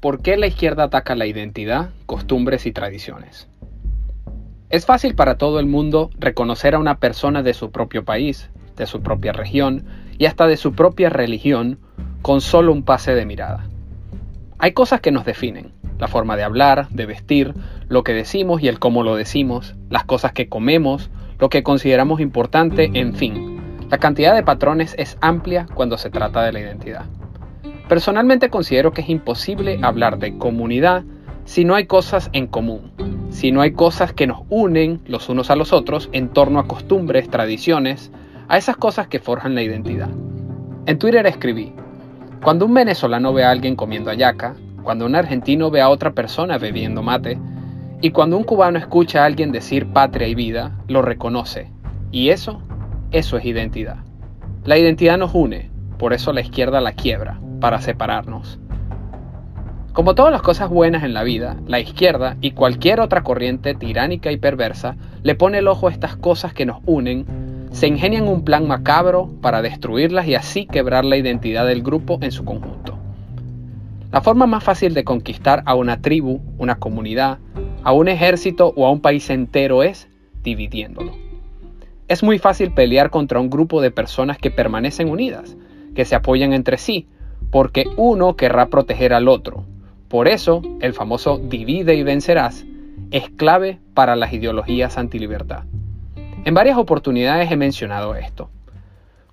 ¿Por qué la izquierda ataca la identidad, costumbres y tradiciones? Es fácil para todo el mundo reconocer a una persona de su propio país, de su propia región y hasta de su propia religión con solo un pase de mirada. Hay cosas que nos definen, la forma de hablar, de vestir, lo que decimos y el cómo lo decimos, las cosas que comemos, lo que consideramos importante, en fin. La cantidad de patrones es amplia cuando se trata de la identidad. Personalmente considero que es imposible hablar de comunidad si no hay cosas en común, si no hay cosas que nos unen los unos a los otros en torno a costumbres, tradiciones, a esas cosas que forjan la identidad. En Twitter escribí, cuando un venezolano ve a alguien comiendo ayaca, cuando un argentino ve a otra persona bebiendo mate, y cuando un cubano escucha a alguien decir patria y vida, lo reconoce. Y eso, eso es identidad. La identidad nos une, por eso la izquierda la quiebra para separarnos. Como todas las cosas buenas en la vida, la izquierda y cualquier otra corriente tiránica y perversa le pone el ojo a estas cosas que nos unen, se ingenian un plan macabro para destruirlas y así quebrar la identidad del grupo en su conjunto. La forma más fácil de conquistar a una tribu, una comunidad, a un ejército o a un país entero es dividiéndolo. Es muy fácil pelear contra un grupo de personas que permanecen unidas, que se apoyan entre sí, porque uno querrá proteger al otro. Por eso, el famoso divide y vencerás es clave para las ideologías antilibertad. En varias oportunidades he mencionado esto.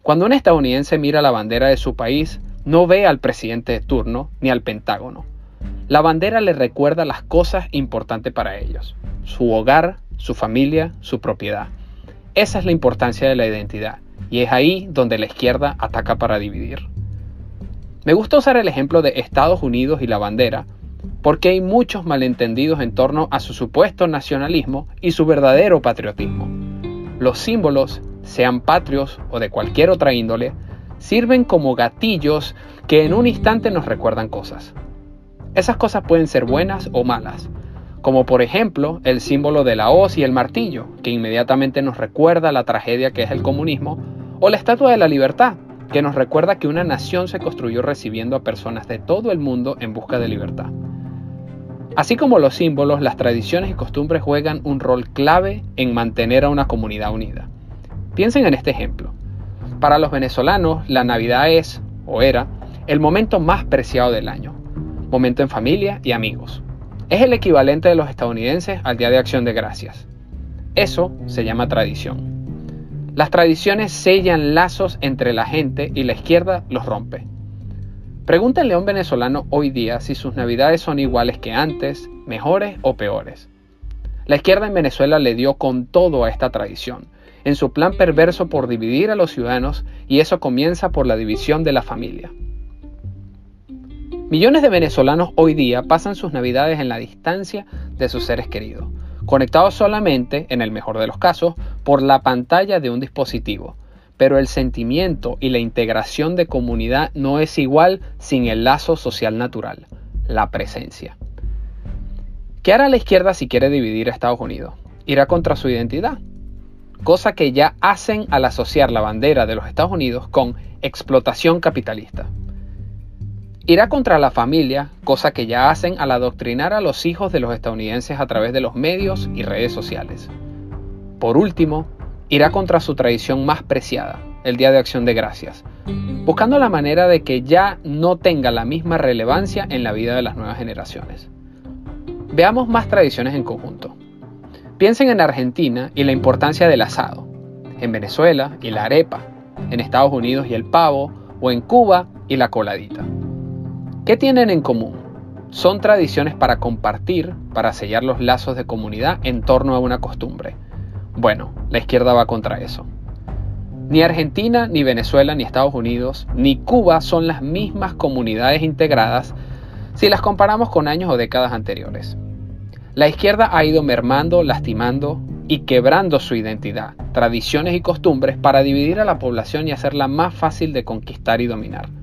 Cuando un estadounidense mira la bandera de su país, no ve al presidente de turno ni al Pentágono. La bandera le recuerda las cosas importantes para ellos, su hogar, su familia, su propiedad. Esa es la importancia de la identidad, y es ahí donde la izquierda ataca para dividir. Me gusta usar el ejemplo de Estados Unidos y la bandera, porque hay muchos malentendidos en torno a su supuesto nacionalismo y su verdadero patriotismo. Los símbolos, sean patrios o de cualquier otra índole, sirven como gatillos que en un instante nos recuerdan cosas. Esas cosas pueden ser buenas o malas, como por ejemplo el símbolo de la hoz y el martillo, que inmediatamente nos recuerda la tragedia que es el comunismo, o la Estatua de la Libertad, que nos recuerda que una nación se construyó recibiendo a personas de todo el mundo en busca de libertad. Así como los símbolos, las tradiciones y costumbres juegan un rol clave en mantener a una comunidad unida. Piensen en este ejemplo. Para los venezolanos, la Navidad es, o era, el momento más preciado del año. Momento en familia y amigos. Es el equivalente de los estadounidenses al Día de Acción de Gracias. Eso se llama tradición. Las tradiciones sellan lazos entre la gente y la izquierda los rompe. Pregúntenle a un venezolano hoy día si sus navidades son iguales que antes, mejores o peores. La izquierda en Venezuela le dio con todo a esta tradición, en su plan perverso por dividir a los ciudadanos y eso comienza por la división de la familia. Millones de venezolanos hoy día pasan sus navidades en la distancia de sus seres queridos, conectados solamente, en el mejor de los casos, por la pantalla de un dispositivo. Pero el sentimiento y la integración de comunidad no es igual sin el lazo social natural, la presencia. ¿Qué hará la izquierda si quiere dividir a Estados Unidos? Irá contra su identidad, cosa que ya hacen al asociar la bandera de los Estados Unidos con explotación capitalista. Irá contra la familia, cosa que ya hacen al adoctrinar a los hijos de los estadounidenses a través de los medios y redes sociales. Por último, irá contra su tradición más preciada, el Día de Acción de Gracias, buscando la manera de que ya no tenga la misma relevancia en la vida de las nuevas generaciones. Veamos más tradiciones en conjunto. Piensen en Argentina y la importancia del asado, en Venezuela y la arepa, en Estados Unidos y el pavo, o en Cuba y la coladita. ¿Qué tienen en común? Son tradiciones para compartir, para sellar los lazos de comunidad en torno a una costumbre. Bueno, la izquierda va contra eso. Ni Argentina, ni Venezuela, ni Estados Unidos, ni Cuba son las mismas comunidades integradas si las comparamos con años o décadas anteriores. La izquierda ha ido mermando, lastimando y quebrando su identidad, tradiciones y costumbres para dividir a la población y hacerla más fácil de conquistar y dominar.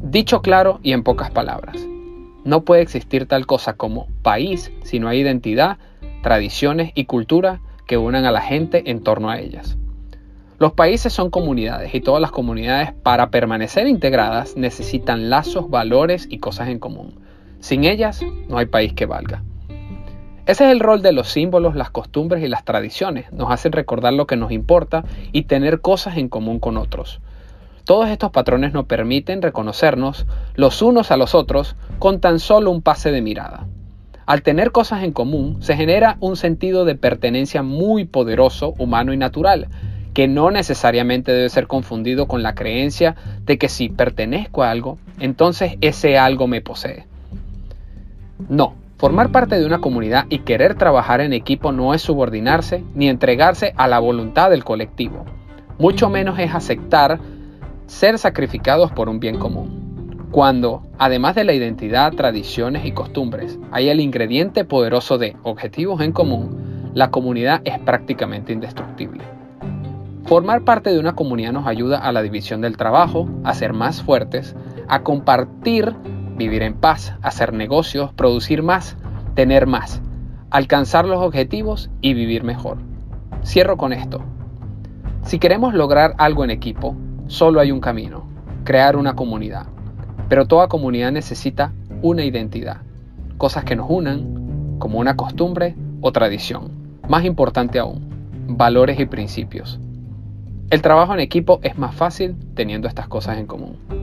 Dicho claro y en pocas palabras, no puede existir tal cosa como país si no hay identidad, tradiciones y cultura que unan a la gente en torno a ellas. Los países son comunidades y todas las comunidades para permanecer integradas necesitan lazos, valores y cosas en común. Sin ellas no hay país que valga. Ese es el rol de los símbolos, las costumbres y las tradiciones. Nos hacen recordar lo que nos importa y tener cosas en común con otros. Todos estos patrones nos permiten reconocernos los unos a los otros con tan solo un pase de mirada. Al tener cosas en común, se genera un sentido de pertenencia muy poderoso, humano y natural, que no necesariamente debe ser confundido con la creencia de que si pertenezco a algo, entonces ese algo me posee. No, formar parte de una comunidad y querer trabajar en equipo no es subordinarse ni entregarse a la voluntad del colectivo. Mucho menos es aceptar ser sacrificados por un bien común. Cuando, además de la identidad, tradiciones y costumbres, hay el ingrediente poderoso de objetivos en común, la comunidad es prácticamente indestructible. Formar parte de una comunidad nos ayuda a la división del trabajo, a ser más fuertes, a compartir, vivir en paz, hacer negocios, producir más, tener más, alcanzar los objetivos y vivir mejor. Cierro con esto. Si queremos lograr algo en equipo, Solo hay un camino, crear una comunidad. Pero toda comunidad necesita una identidad, cosas que nos unan, como una costumbre o tradición. Más importante aún, valores y principios. El trabajo en equipo es más fácil teniendo estas cosas en común.